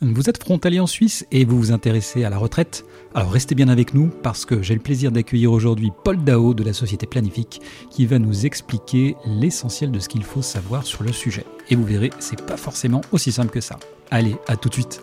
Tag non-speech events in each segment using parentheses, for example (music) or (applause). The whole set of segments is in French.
Vous êtes frontalier en Suisse et vous vous intéressez à la retraite Alors restez bien avec nous parce que j'ai le plaisir d'accueillir aujourd'hui Paul Dao de la société Planifique qui va nous expliquer l'essentiel de ce qu'il faut savoir sur le sujet. Et vous verrez, c'est pas forcément aussi simple que ça. Allez, à tout de suite.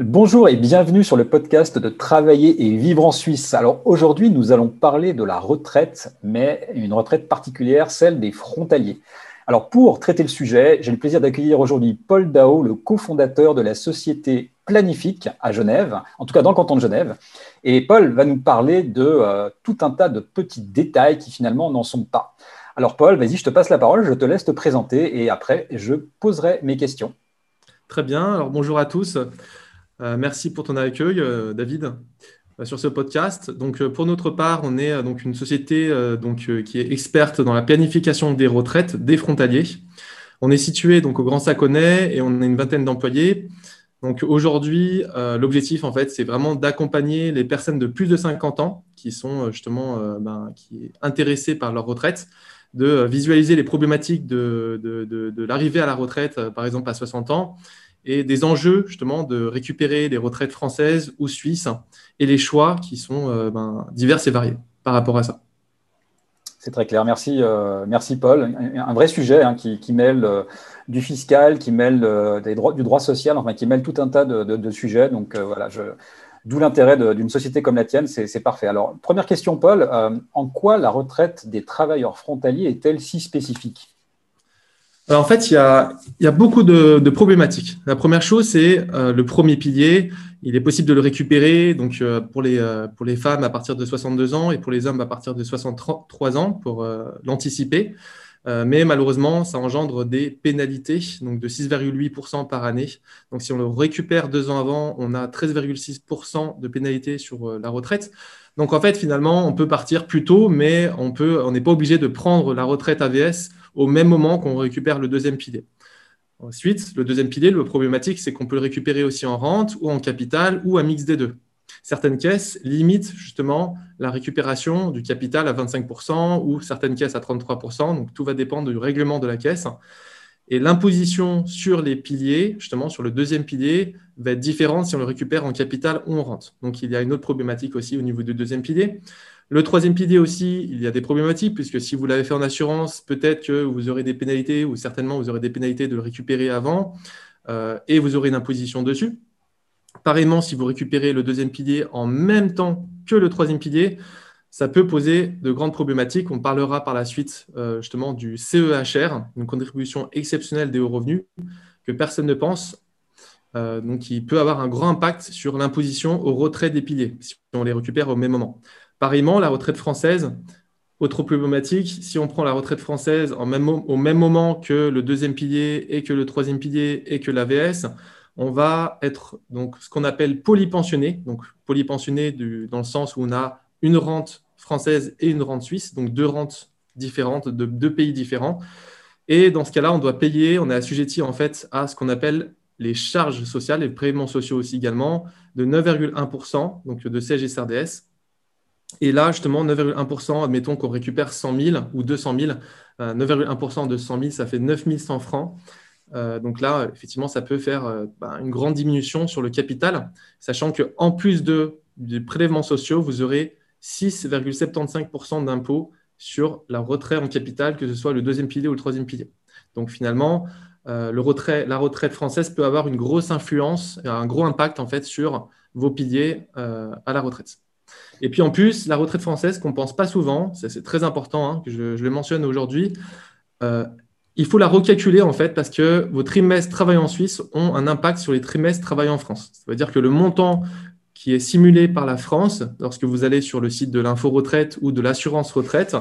Bonjour et bienvenue sur le podcast de Travailler et vivre en Suisse. Alors aujourd'hui, nous allons parler de la retraite, mais une retraite particulière, celle des frontaliers. Alors pour traiter le sujet, j'ai le plaisir d'accueillir aujourd'hui Paul Dao, le cofondateur de la société Planifique à Genève, en tout cas dans le canton de Genève. Et Paul va nous parler de euh, tout un tas de petits détails qui finalement n'en sont pas. Alors Paul, vas-y, je te passe la parole, je te laisse te présenter et après je poserai mes questions. Très bien, alors bonjour à tous. Euh, merci pour ton accueil, euh, David, euh, sur ce podcast. Donc, pour notre part, on est donc une société qui est experte dans la planification des retraites des frontaliers. On est situé donc au Grand Saconnet et on a une vingtaine d'employés. Donc aujourd'hui, l'objectif en fait, c'est vraiment d'accompagner les personnes de plus de 50 ans qui sont justement ben, intéressées par leur retraite, de visualiser les problématiques de l'arrivée à la retraite, par exemple à 60 ans, et des enjeux justement de récupérer les retraites françaises ou suisses et les choix qui sont euh, ben, divers et variés par rapport à ça. C'est très clair. Merci, euh, merci Paul. Un, vrai sujet hein, qui, mêle euh, du fiscal, qui mêle du droit social, enfin qui mêle tout un tas de, sujets. Donc voilà, d'où l'intérêt d'une société comme la tienne, c'est parfait. Alors première question, Paul, en quoi la retraite des travailleurs frontaliers est-elle si spécifique? En fait, il y a, beaucoup de, problématiques. La première chose, c'est euh, le premier pilier. Il est possible de le récupérer donc, euh, pour, les, euh, pour les femmes à partir de 62 ans et pour les hommes à partir de 63 ans pour l'anticiper. mais malheureusement, ça engendre des pénalités donc de 6,8% par année. Donc si on le récupère deux ans avant, on a 13,6% de pénalité sur la retraite. Donc en fait, finalement, on peut partir plus tôt, mais on on n'est pas obligé de prendre la retraite AVS au même moment qu'on récupère le deuxième pilier. Ensuite, le deuxième pilier, le problématique, c'est qu'on peut le récupérer aussi en rente ou en capital ou un mix des deux. Certaines caisses limitent justement la récupération du capital à 25% ou certaines caisses à 33%. Donc tout va dépendre du règlement de la caisse. Et l'imposition sur les piliers, justement sur le deuxième pilier, va être différente si on le récupère en capital ou en rente. Donc il y a une autre problématique aussi au niveau du deuxième pilier. Le troisième pilier aussi, il y a des problématiques, puisque si vous l'avez fait en assurance, peut-être que vous aurez des pénalités, ou certainement vous aurez des pénalités de le récupérer avant, euh, et vous aurez une imposition dessus. Pareillement, si vous récupérez le deuxième pilier en même temps que le troisième pilier, ça peut poser de grandes problématiques. On parlera par la suite euh, justement du CEHR, une contribution exceptionnelle des hauts revenus, que personne ne pense, euh, donc qui peut avoir un grand impact sur l'imposition au retrait des piliers, si on les récupère au même moment. Pareillement, la retraite française, autre problématique, si on prend la retraite française au même moment que le deuxième pilier et que le troisième pilier et que l'AVS, on va être donc ce qu'on appelle polypensionné. Donc polypensionné dans le sens où on a une rente française et une rente suisse, donc deux rentes différentes de deux pays différents. Et dans ce cas-là, on doit payer, on est assujetti en fait à ce qu'on appelle les charges sociales et les prélèvements sociaux aussi également de 9,1%, donc de CSG-CRDS. Et là, justement, 9,1%, admettons qu'on récupère 100 000 ou 200 000. 9,1% de 100 000, ça fait 9 100 francs. Euh, donc là, effectivement, ça peut faire euh, bah, une grande diminution sur le capital, sachant qu'en plus de, des prélèvements sociaux, vous aurez 6,75% d'impôts sur la retrait en capital, que ce soit le deuxième pilier ou le troisième pilier. Donc finalement, euh, la retraite française peut avoir une grosse influence, un gros impact en fait sur vos piliers à la retraite. Et puis en plus, la retraite française, qu'on ne pense pas souvent, c'est très important hein, que je, le mentionne aujourd'hui, euh, il faut la recalculer en fait parce que vos trimestres travaillant en Suisse ont un impact sur les trimestres travaillant en France. Ça veut dire que le montant qui est simulé par la France, lorsque vous allez sur le site de l'info retraite ou de l'assurance retraite,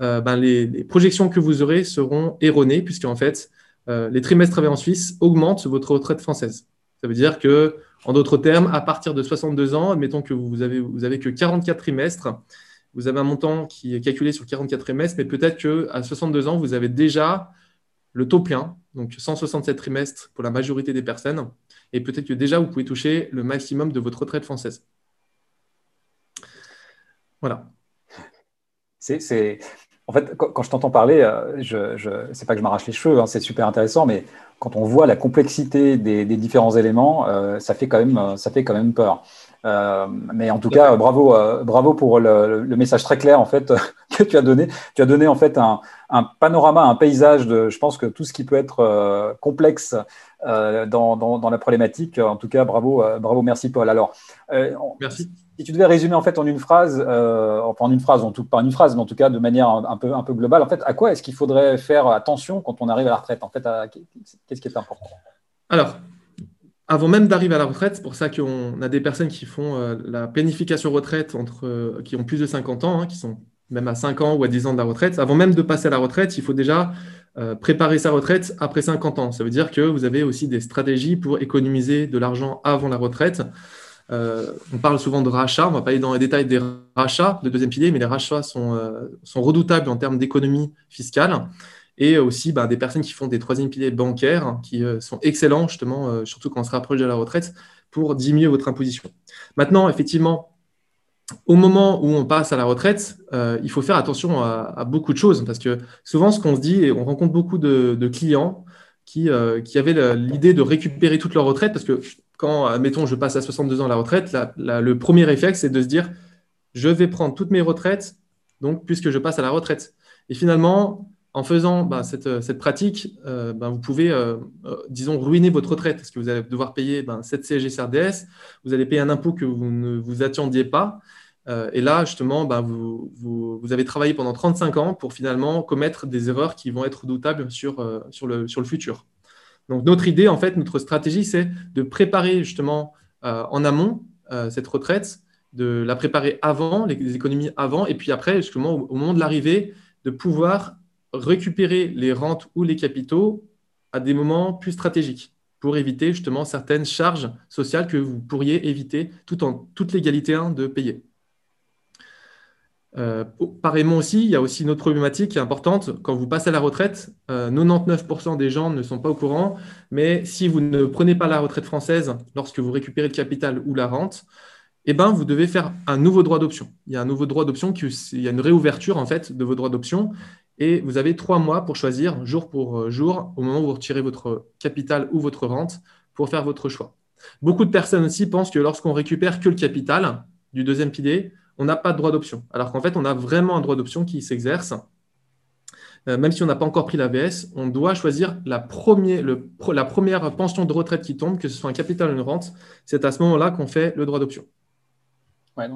euh, ben les, projections que vous aurez seront erronées puisque en fait, euh, les trimestres travaillant en Suisse augmentent votre retraite française. Ça veut dire que en d'autres termes, à partir de 62 ans, admettons que vous avez, vous avez que 44 trimestres, vous avez un montant qui est calculé sur 44 trimestres, mais peut-être qu'à 62 ans, vous avez déjà le taux plein, donc 167 trimestres pour la majorité des personnes, et peut-être que déjà vous pouvez toucher le maximum de votre retraite française. Voilà. C'est, En fait, quand, je t'entends parler, euh, je, je... c'est pas que je m'arrache les cheveux, hein, c'est super intéressant, mais quand on voit la complexité des, différents éléments, euh, ça, fait quand même, ça fait quand même peur. Euh, mais en tout cas, bravo, euh, bravo pour le, message très clair en fait (laughs) que tu as donné. Tu as donné en fait un, panorama, un paysage de, je pense que tout ce qui peut être euh, complexe dans, la problématique. En tout cas, bravo, bravo, merci Paul. Alors, merci. Si tu devais résumer en fait en une phrase, enfin en une phrase, en tout pas une phrase, mais en tout cas de manière un, peu globale, en fait, à quoi est-ce qu'il faudrait faire attention quand on arrive à la retraite? En fait, qu'est-ce qui est important? Alors, avant même d'arriver à la retraite, c'est pour ça qu'on a des personnes qui font euh, la planification retraite entre, euh, qui ont plus de 50 ans, hein, qui sont même à 5 ans ou à 10 ans de la retraite. Avant même de passer à la retraite, il faut déjà euh, préparer sa retraite après 50 ans. Ça veut dire que vous avez aussi des stratégies pour économiser de l'argent avant la retraite. On parle souvent de rachats, on ne va pas aller dans les détails des rachats de deuxième pilier, mais les rachats sont, sont redoutables en termes d'économie fiscale et aussi bah, des personnes qui font des troisième piliers bancaires, qui euh, sont excellents justement, euh, surtout quand on se rapproche de la retraite, pour diminuer votre imposition. Maintenant, effectivement, au moment où on passe à la retraite, euh, il faut faire attention à, beaucoup de choses, parce que souvent, ce qu'on se dit, et on rencontre beaucoup de, clients qui, qui avaient l'idée de récupérer toute leur retraite, parce que quand, admettons, je passe à 62 ans à la retraite, le premier réflexe, c'est de se dire, je vais prendre toutes mes retraites, donc puisque je passe à la retraite. Et finalement, en faisant bah, cette, cette, pratique, euh, bah, vous pouvez, euh, euh, disons, ruiner votre retraite parce que vous allez devoir payer bah, 7 CSG CRDS, vous allez payer un impôt que vous ne vous attendiez pas. Et là, justement, vous, vous, avez travaillé pendant 35 ans pour finalement commettre des erreurs qui vont être doutables sur, sur, le, sur le futur. Donc, notre idée, en fait, notre stratégie, c'est de préparer justement en amont cette retraite, de la préparer avant, les économies avant, et puis après, justement, au, au moment de l'arrivée, de pouvoir récupérer les rentes ou les capitaux à des moments plus stratégiques pour éviter justement certaines charges sociales que vous pourriez éviter tout en toute légalité hein, de payer. Euh, pareillement aussi, il y a aussi une autre problématique qui est importante. Quand vous passez à la retraite, 99% euh, des gens ne sont pas au courant, mais si vous ne prenez pas la retraite française lorsque vous récupérez le capital ou la rente, eh ben, vous devez faire un nouveau droit d'option. Il y a un nouveau droit d'option, il y a une réouverture en fait de vos droits d'option et vous avez trois mois pour choisir, jour pour euh, jour, au moment où vous retirez votre capital ou votre rente, pour faire votre choix. Beaucoup de personnes aussi pensent que lorsqu'on récupère que le capital du deuxième pilier, on n'a pas de droit d'option. Alors qu'en fait, on a vraiment un droit d'option qui s'exerce. Euh, même si on n'a pas encore pris l'AVS, on doit choisir la, première pension de retraite qui tombe, que ce soit un capital ou une rente. C'est à ce moment-là qu'on fait le droit d'option.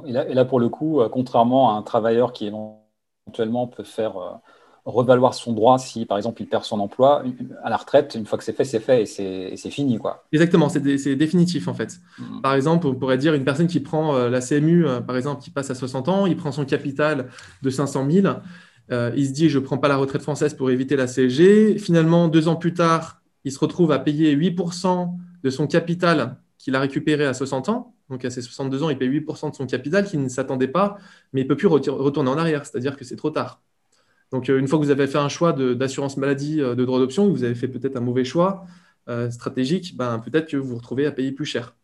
et, là, pour le coup, euh, contrairement à un travailleur qui éventuellement peut faire revaloir son droit si, par exemple, il perd son emploi à la retraite. Une fois que c'est fait, c'est fait et c'est fini. Quoi. Exactement, c'est définitif en fait. Mm. Par exemple, on pourrait dire une personne qui prend euh, la CMU, euh, par exemple, qui passe à 60 ans, il prend son capital de 500 000, euh, il se dit je ne prends pas la retraite française pour éviter la CSG. Finalement, deux ans plus tard, il se retrouve à payer 8% de son capital qu'il a récupéré à 60 ans. Donc à ses 62 ans, il paye 8% de son capital qu'il ne s'attendait pas, mais il ne peut plus retourner en arrière, c'est-à-dire que c'est trop tard. Donc, euh, une fois que vous avez fait un choix d'assurance maladie euh, de droit d'option, vous avez fait peut-être un mauvais choix euh, stratégique, ben, peut-être que vous vous retrouvez à payer plus cher.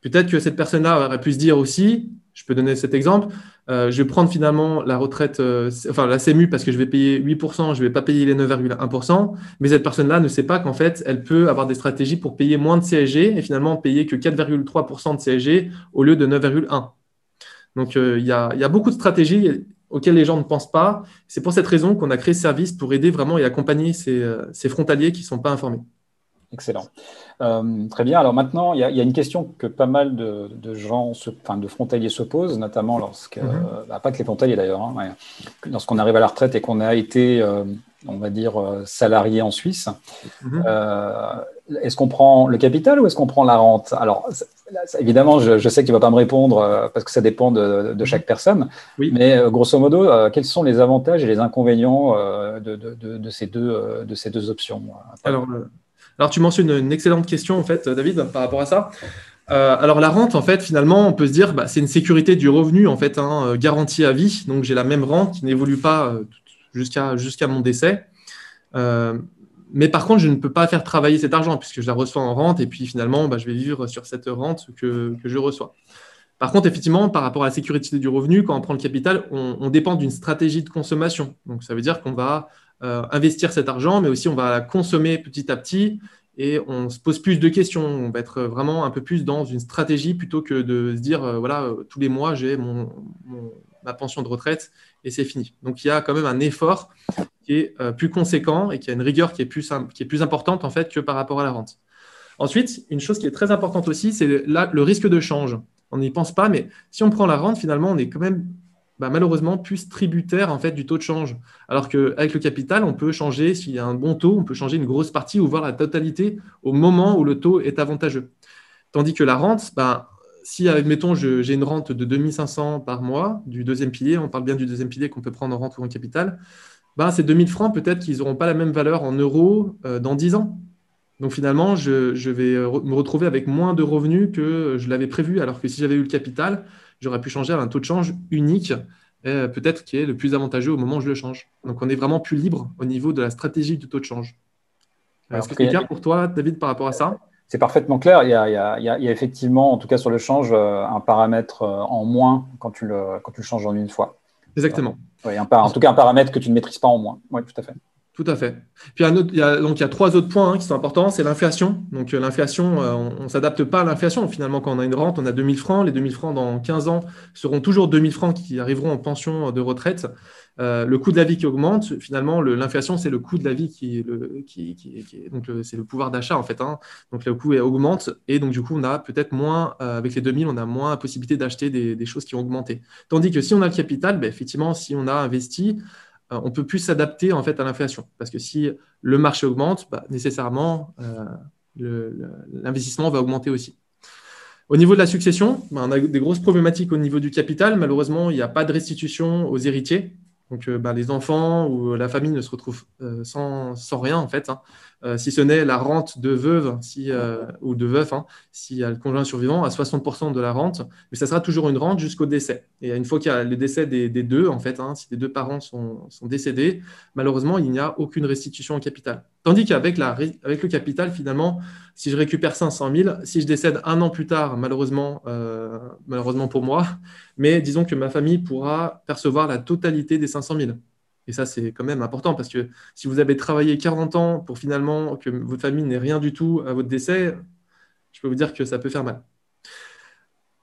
Peut-être que cette personne-là aurait pu se dire aussi, je peux donner cet exemple, je vais prendre finalement la retraite, enfin la CMU parce que je vais payer 8%, je ne vais pas payer les 9,1%, mais cette personne-là ne sait pas qu'en fait, elle peut avoir des stratégies pour payer moins de CSG et finalement payer que 4,3% de CSG au lieu de 9,1%. Donc il y, a beaucoup de stratégies auxquels les gens ne pensent pas. C'est pour cette raison qu'on a créé ce service pour aider vraiment et accompagner ces, euh, frontaliers qui ne sont pas informés. Excellent. Euh, très bien. Alors maintenant, il y, a une question que pas mal de, gens, enfin de frontaliers se posent, notamment lorsque, mhm. euh, bah, pas que les frontaliers d'ailleurs, hein, lorsqu'on arrive à la retraite et qu'on a été, on va dire, salarié en Suisse. Mhm. est-ce qu'on prend le capital ou est-ce qu'on prend la rente? Alors, évidemment, je, sais que tu ne vas pas me répondre euh, parce que ça dépend de, chaque personne. Mais euh, grosso modo, euh, quels sont les avantages et les inconvénients de, ces, deux, de ces deux options alors, alors, tu mentionnes une excellente question, en fait, David, par rapport à ça. Euh, alors la rente, en fait, finalement, on peut se dire, bah, c'est une sécurité du revenu, en fait, hein, euh, garantie à vie. Donc j'ai la même rente qui n'évolue pas euh, jusqu'à mon décès. mais par contre, je ne peux pas faire travailler cet argent puisque je la reçois en rente et puis finalement, bah, je vais vivre sur cette rente que, que, je reçois. Par contre, effectivement, par rapport à la sécurité du revenu, quand on prend le capital, on, dépend d'une stratégie de consommation. Donc ça veut dire qu'on va investir cet argent, mais aussi on va la consommer petit à petit et on se pose plus de questions. On va être vraiment un peu plus dans une stratégie plutôt que de se dire, euh, voilà, euh, tous les mois, j'ai mon, ma pension de retraite et c'est fini. Donc, il y a quand même un effort qui est euh, plus conséquent et qui a une rigueur qui est, plus, qui est plus importante en fait que par rapport à la rente. Ensuite, une chose qui est très importante aussi, c'est le risque de change. On n'y pense pas, mais si on prend la rente, finalement, on est quand même bah, malheureusement plus tributaire en fait du taux de change. Alors qu'avec le capital, on peut changer, s'il y a un bon taux, on peut changer une grosse partie ou voir la totalité au moment où le taux est avantageux. Tandis que la rente, bah, si, admettons, j'ai une rente de 2500 par mois du deuxième pilier, on parle bien du deuxième pilier qu'on peut prendre en rente ou en capital, bah, ces 2000 francs, peut-être qu'ils n'auront pas la même valeur en euros euh, dans 10 ans. Donc finalement, je, je, vais me retrouver avec moins de revenus que je l'avais prévu, alors que si j'avais eu le capital, j'aurais pu changer à un taux de change unique, euh, peut-être qui est le plus avantageux au moment où je le change. Donc on est vraiment plus libre au niveau de la stratégie du taux de change. Est-ce que c'est clair pour toi, David, par rapport à ça? C'est parfaitement clair. Il y, a, effectivement, en tout cas sur le change, euh, un paramètre euh, en moins quand tu le, quand tu le changes en une fois. Exactement. en tout cas, un paramètre que tu ne maîtrises pas en moins. Oui, tout à fait. Tout à fait. Puis il y a, donc il y a trois autres points hein, qui sont importants. C'est l'inflation. Donc euh, l'inflation, euh, on ne s'adapte pas à l'inflation. Finalement, quand on a une rente, on a 2000 francs. Les 2000 francs dans 15 ans seront toujours 2000 francs qui arriveront en pension de retraite. Euh, le coût de la vie qui augmente, finalement, l'inflation, c'est le coût de la vie qui, le, donc c'est le pouvoir d'achat en fait. Hein. Donc le coût augmente et donc du coup, on a peut-être moins avec les 2000, on a moins possibilité d'acheter des, choses qui ont augmenté. Tandis que si on a le capital, ben, effectivement, si on a investi, euh, on peut plus s'adapter en fait à l'inflation. Parce que si le marché augmente, bah, nécessairement, euh, l'investissement va augmenter aussi. Au niveau de la succession, bah, on a des grosses problématiques au niveau du capital. Malheureusement, il n'y a pas de restitution aux héritiers. Donc, euh, bah, les enfants ou la famille ne se retrouvent sans, rien, en fait. Hein. Euh, si ce n'est la rente de veuve si, euh, ou de veuf, hein, a le conjoint survivant, à 60% de la rente, mais ça sera toujours une rente jusqu'au décès. Et une fois qu'il y a le décès des, deux, en fait, hein, si les deux parents sont, décédés, malheureusement, il n'y a aucune restitution au capital. Tandis qu'avec avec le capital, finalement, si je récupère 500 000, si je décède un an plus tard, malheureusement, euh, malheureusement pour moi, mais disons que ma famille pourra percevoir la totalité des 500 000. Et ça, c'est quand même important parce que si vous avez travaillé 40 ans pour finalement que votre famille n'ait rien du tout à votre décès, je peux vous dire que ça peut faire mal.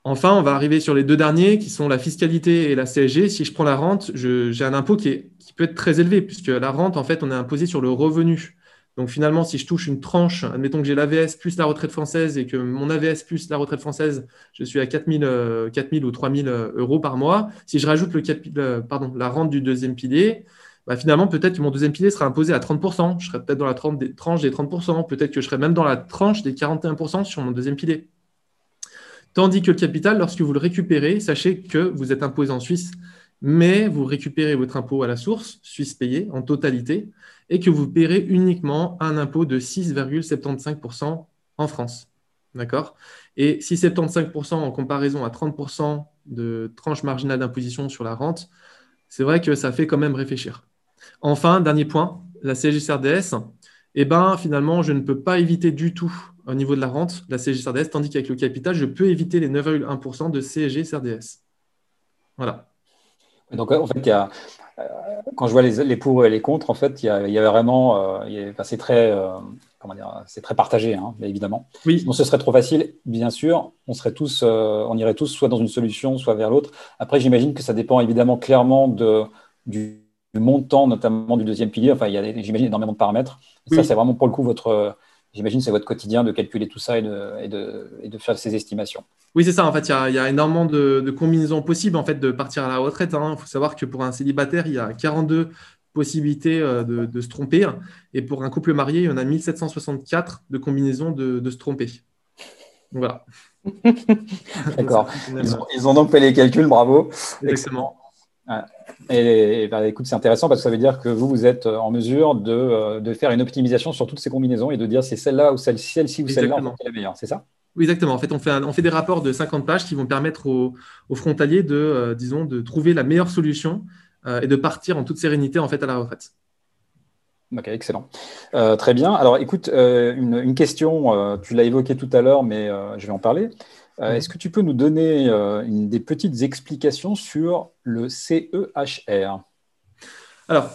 Enfin, on va arriver sur les deux derniers qui sont la fiscalité et la CSG. Si je prends la rente, j'ai un impôt qui, peut être très élevé puisque la rente, en fait, on est imposé sur le revenu. Donc finalement, si je touche une tranche, admettons que j'ai l'AVS plus la retraite française et que mon AVS plus la retraite française, je suis à 4 000, euh, ou 3 000 euh, euros par mois. Si je rajoute la rente du deuxième pilier, bah finalement, peut-être que mon deuxième pilier sera imposé à 30%. Je serai peut-être dans la tranche des 30%. Peut-être que je serai même dans la tranche des 41% sur mon deuxième pilier. Tandis que le capital, lorsque vous le récupérez, sachez que vous êtes imposé en Suisse, mais vous récupérez votre impôt à la source, Suisse payé, en totalité et que vous paierez uniquement un impôt de 6,75% en France. D'accord? Et si 75% en comparaison à 30% de tranche marginale d'imposition sur la rente, c'est vrai que ça fait quand même réfléchir. Enfin, dernier point, la CSG-CRDS, eh ben, finalement, je ne peux pas éviter du tout au niveau de la rente la CSG-CRDS, tandis qu'avec le capital, je peux éviter les 9,1% de CSG-CRDS. Voilà. Donc, en fait, il y a, quand je vois les, pour et les contre, en fait, il y a, vraiment, euh, c'est très, euh, comment dire, c'est très partagé, hein, évidemment. Oui. Sinon, ce serait trop facile, bien sûr. On serait tous, on irait tous soit dans une solution, soit vers l'autre. Après, j'imagine que ça dépend évidemment clairement de, du, montant, notamment du deuxième pilier. Enfin, il y a, j'imagine, énormément de paramètres. Ça, c'est vraiment pour le coup votre J'imagine c'est votre quotidien de calculer tout ça et de, faire ces estimations. Oui, c'est ça. En fait, il y a, énormément de, combinaisons possibles en fait, de partir à la retraite. Hein. Il faut savoir que pour un célibataire, il y a 42 possibilités euh, de, se tromper. Et pour un couple marié, il y en a 1764 de combinaisons de, se tromper. Voilà. (laughs) (laughs) D'accord. Ils, ont donc fait les calculs, bravo. Exactement. Et, bah, écoute, c'est intéressant parce que ça veut dire que vous, vous êtes en mesure de, euh, faire une optimisation sur toutes ces combinaisons et de dire c'est celle-là ou celle-ci celle ou celle-là qui est la meilleure, c'est ça? Oui, exactement. En fait, on fait, on fait des rapports de 50 pages qui vont permettre aux, frontaliers de, euh, disons, de trouver la meilleure solution euh, et de partir en toute sérénité en fait à la retraite. Ok, excellent. Euh, très bien. Alors, écoute, une, question, tu l'as évoqué tout à l'heure, mais je vais en parler. Mhm. Est-ce que tu peux nous donner une, des petites explications sur le CEHR Alors,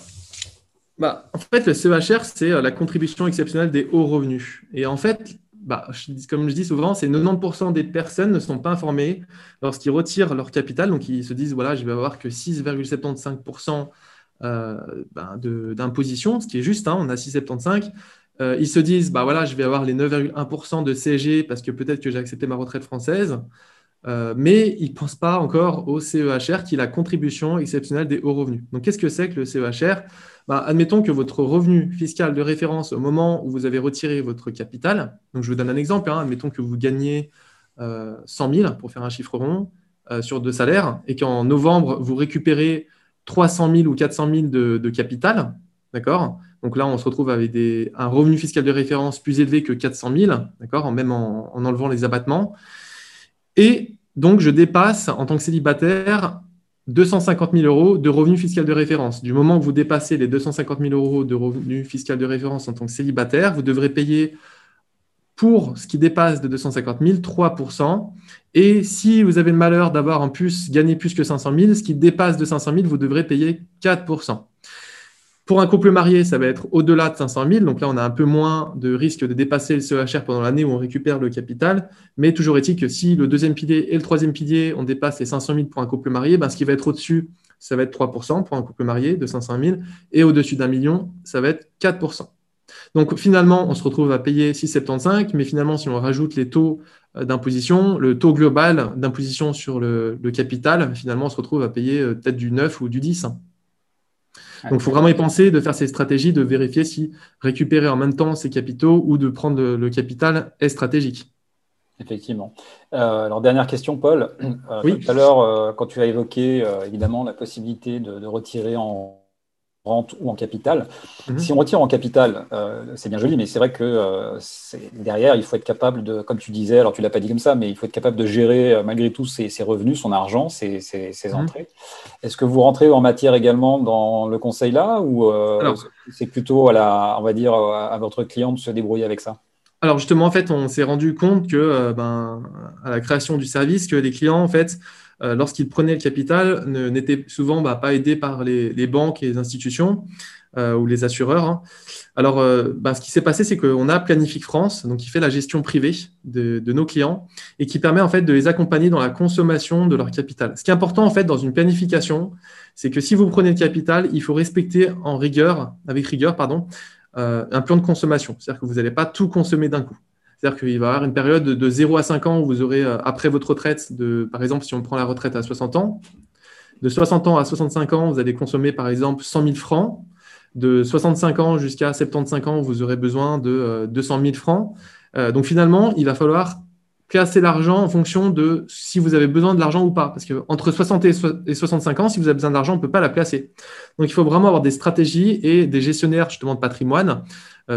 bah, en fait, le CEHR, c'est la contribution exceptionnelle des hauts revenus. Et en fait, bah, comme je dis souvent, c'est 90% des personnes ne sont pas informées lorsqu'ils retirent leur capital. Donc, ils se disent, voilà, je vais avoir que 6,75% euh, ben, d'imposition, ce qui est juste, hein, on a 6,75%. Euh, ils se disent, bah voilà, je vais avoir les 9,1% de CG parce que peut-être que j'ai accepté ma retraite française. Euh, mais ils ne pensent pas encore au CEHR, qui est la contribution exceptionnelle des hauts revenus. Donc, qu'est-ce que c'est que le CEHR bah, admettons que votre revenu fiscal de référence au moment où vous avez retiré votre capital, donc je vous donne un exemple, hein, admettons que vous gagnez 100 euh, 000 pour faire un chiffre rond sur deux salaires et qu'en novembre, vous récupérez 300 000 ou 400 000 de, capital, d'accord? Donc là, on se retrouve avec un revenu fiscal de référence plus élevé que 400 000, d'accord Même en enlevant les abattements. Et donc, je dépasse en tant que célibataire 250 000 euros de revenus fiscal de référence. Du moment où vous dépassez les 250 000 euros de revenus fiscal de référence en tant que célibataire, vous devrez payer pour ce qui dépasse de 250 000, 3% Et si vous avez le malheur d'avoir en plus gagné plus que 500 000, ce qui dépasse de 500 000, vous devrez payer 4 pour un couple marié, ça va être au-delà de 500 000. Donc là, on a un peu moins de risque de dépasser le CEHR pendant l'année où on récupère le capital. Mais toujours est-il que si le deuxième pilier et le troisième pilier, on dépasse les 500 000 pour un couple marié, ben, ce qui va être au-dessus, ça va être 3 pour un couple marié de 500 000. Et au-dessus d'un million, ça va être 4 donc finalement, on se retrouve à payer 6,75, mais finalement, si on rajoute les taux euh, d'imposition, le taux global d'imposition sur le, capital, finalement, on se retrouve à payer euh, peut-être du 9 ou du 10. Donc, il faut vraiment y penser, de faire ces stratégies, de vérifier si récupérer en même temps ses capitaux ou de prendre le, capital est stratégique. Effectivement. Euh, alors, dernière question, Paul. Euh, tout à l'heure, euh, quand tu as évoqué évidemment la possibilité de retirer en rente ou en capital. Mhm. Si on retire en capital, euh, c'est bien joli, mais c'est vrai que euh, derrière, il faut être capable de, comme tu disais, alors tu l'as pas dit comme ça, mais il faut être capable de gérer euh, malgré tout ses, revenus, son argent, ses, mhm. entrées. Est-ce que vous rentrez en matière également dans le conseil là, ou c'est plutôt à la, on va dire, à votre client de se débrouiller avec ça? Alors justement, en fait, on s'est rendu compte que, ben, à la création du service, que les clients, en fait, euh, lorsqu'ils prenaient le capital, n'étaient souvent bah, pas aidés par les, banques et les institutions euh, ou les assureurs. Hein. Alors, euh, bah, ce qui s'est passé, c'est qu'on a Planifique France, donc qui fait la gestion privée de, nos clients et qui permet en fait de les accompagner dans la consommation de leur capital. Ce qui est important en fait dans une planification, c'est que si vous prenez le capital, il faut respecter en rigueur, avec rigueur, pardon, un plan de consommation. C'est-à-dire que vous n'allez pas tout consommer d'un coup. C'est-à-dire qu'il va y avoir une période de 0 à 5 ans où vous aurez, euh, après votre retraite, de, par exemple, si on prend la retraite à 60 ans, de 60 ans à 65 ans, vous allez consommer, par exemple, 100 000 francs. De 65 ans jusqu'à 75 ans, vous aurez besoin de 200 euh, 000 francs. Euh, donc finalement, il va falloir placer l'argent en fonction de si vous avez besoin de l'argent ou pas. Parce qu'entre 60 et 65 ans, si vous avez besoin d'argent, on ne peut pas la placer. Donc il faut vraiment avoir des stratégies et des gestionnaires justement de patrimoine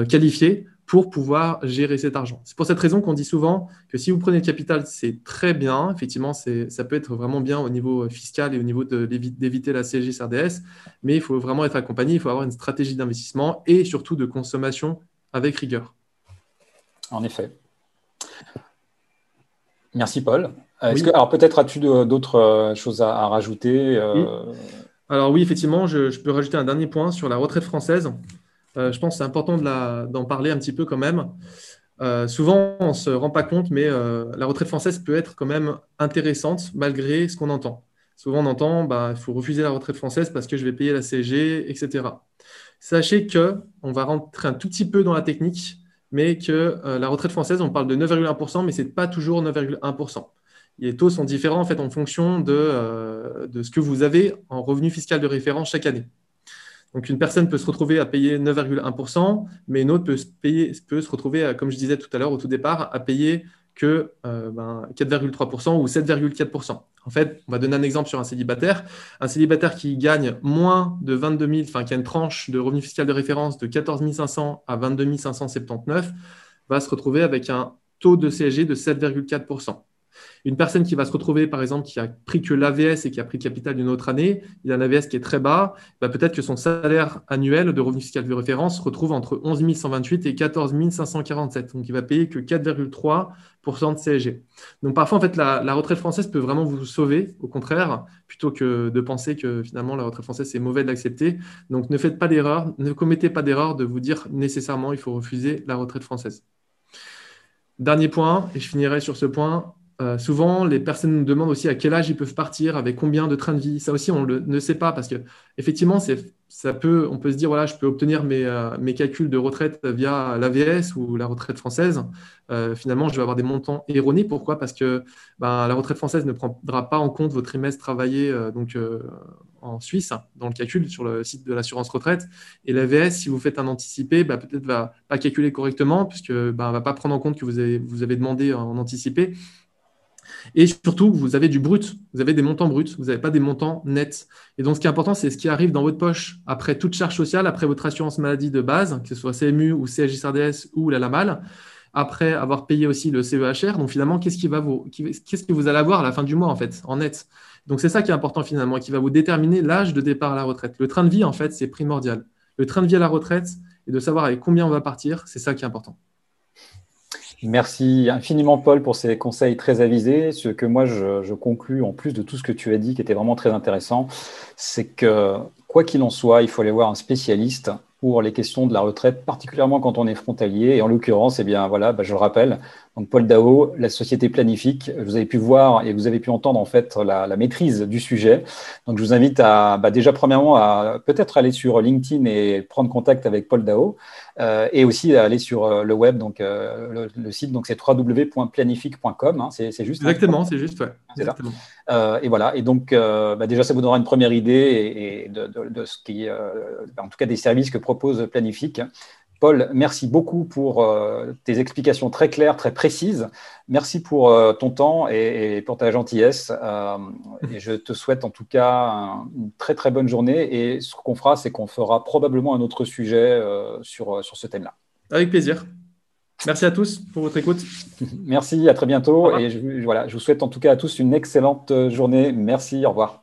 qualifiés pour pouvoir gérer cet argent. C'est pour cette raison qu'on dit souvent que si vous prenez le capital, c'est très bien. Effectivement, ça peut être vraiment bien au niveau fiscal et au niveau d'éviter la CSG CRDS, mais il faut vraiment être accompagné, il faut avoir une stratégie d'investissement et surtout de consommation avec rigueur. En effet. Merci Paul. alors peut-être as-tu d'autres euh, choses à, rajouter euh? Alors oui, effectivement, je, peux rajouter un dernier point sur la retraite française. Euh, je pense que c'est important d'en parler un petit peu quand même. Euh, souvent, on ne se rend pas compte, mais euh, la retraite française peut être quand même intéressante malgré ce qu'on entend. Souvent, on entend bah, il faut refuser la retraite française parce que je vais payer la CSG, etc. Sachez que on va rentrer un tout petit peu dans la technique, mais que la retraite française, on parle de 9,1%, mais ce n'est pas toujours 9,1%. Les taux sont différents en fait en fonction de, de ce que vous avez en revenu fiscal de référence chaque année. Donc une personne peut se retrouver à payer 9,1%, mais une autre peut se, payer, peut se retrouver, comme je disais tout à l'heure au tout départ, à payer que 4,3% euh, ben, ou 7,4%. En fait, on va donner un exemple sur un célibataire. Un célibataire qui gagne moins de 22 000, enfin qui a une tranche de revenu fiscal de référence de 14 500 à 22 579, va se retrouver avec un taux de CSG de 7,4%. Une personne qui va se retrouver, par exemple, qui a pris que l'AVS et qui a pris le capital d'une autre année, il a un AVS qui est très bas, bah, peut-être que son salaire annuel de revenu fiscal de référence se retrouve entre 11 128 et 14 547. Donc, il va payer que 4,3% de CSG. Donc, parfois, en fait, la, retraite française peut vraiment vous sauver, au contraire, plutôt que de penser que finalement, la retraite française, c'est mauvais d'accepter. Donc, ne faites pas d'erreur, ne commettez pas d'erreur de vous dire nécessairement il faut refuser la retraite française. Dernier point, et je finirai sur ce point, euh, souvent, les personnes nous demandent aussi à quel âge ils peuvent partir, avec combien de trains de vie. Ça aussi, on ne sait pas parce que effectivement, ça peut, on peut se dire voilà, je peux obtenir mes, euh, calculs de retraite via l'AVS ou la retraite française. Euh, finalement, je vais avoir des montants erronés. Pourquoi? Parce que ben, la retraite française ne prendra pas en compte vos trimestres travaillés donc en Suisse dans le calcul sur le site de l'assurance retraite. Et l'AVS, si vous faites un anticipé, ben, peut-être va pas calculer correctement puisque ben, va pas prendre en compte que vous avez, vous avez demandé en anticipé. Et surtout, vous avez du brut, vous avez des montants bruts, vous n'avez pas des montants nets. Et donc, ce qui est important, c'est ce qui arrive dans votre poche après toute charge sociale, après votre assurance maladie de base, que ce soit CMU ou CHSRDS ou la LAMAL, après avoir payé aussi le CEHR. Donc, finalement, qu'est-ce qu'est-ce que vous allez avoir à la fin du mois, en fait, en net? Donc, c'est ça qui est important finalement, qui va vous déterminer l'âge de départ à la retraite. Le train de vie, en fait, c'est primordial. Le train de vie à la retraite et de savoir avec combien on va partir, c'est ça qui est important. Merci infiniment, Paul, pour ces conseils très avisés. Ce que moi, je, je, conclus, en plus de tout ce que tu as dit, qui était vraiment très intéressant, c'est que, quoi qu'il en soit, il faut aller voir un spécialiste pour les questions de la retraite, particulièrement quand on est frontalier. Et en l'occurrence, eh bien, voilà, bah, je le rappelle, donc Paul Dao, la société planifique, vous avez pu voir et vous avez pu entendre en fait la, la maîtrise du sujet. Donc je vous invite à bah, déjà premièrement à peut-être aller sur LinkedIn et prendre contact avec Paul Dao euh, et aussi à aller sur euh, le web, donc euh, le, site, donc c'est www.planifique.com, hein, c'est, juste. Exactement, c'est juste, ouais. Euh, et voilà, et donc bah, déjà ça vous donnera une première idée et, de, de, de, ce qui, en tout cas des services que propose Planifique. Paul, merci beaucoup pour euh, tes explications très claires, très précises. Merci pour euh, ton temps et, pour ta gentillesse. Euh, et je te souhaite en tout cas une très très bonne journée. Et ce qu'on fera, c'est qu'on fera probablement un autre sujet sur, sur ce thème-là. Avec plaisir. Merci à tous pour votre écoute. (laughs) Merci, à très bientôt. Et voilà, je vous souhaite en tout cas à tous une excellente journée. Merci, au revoir.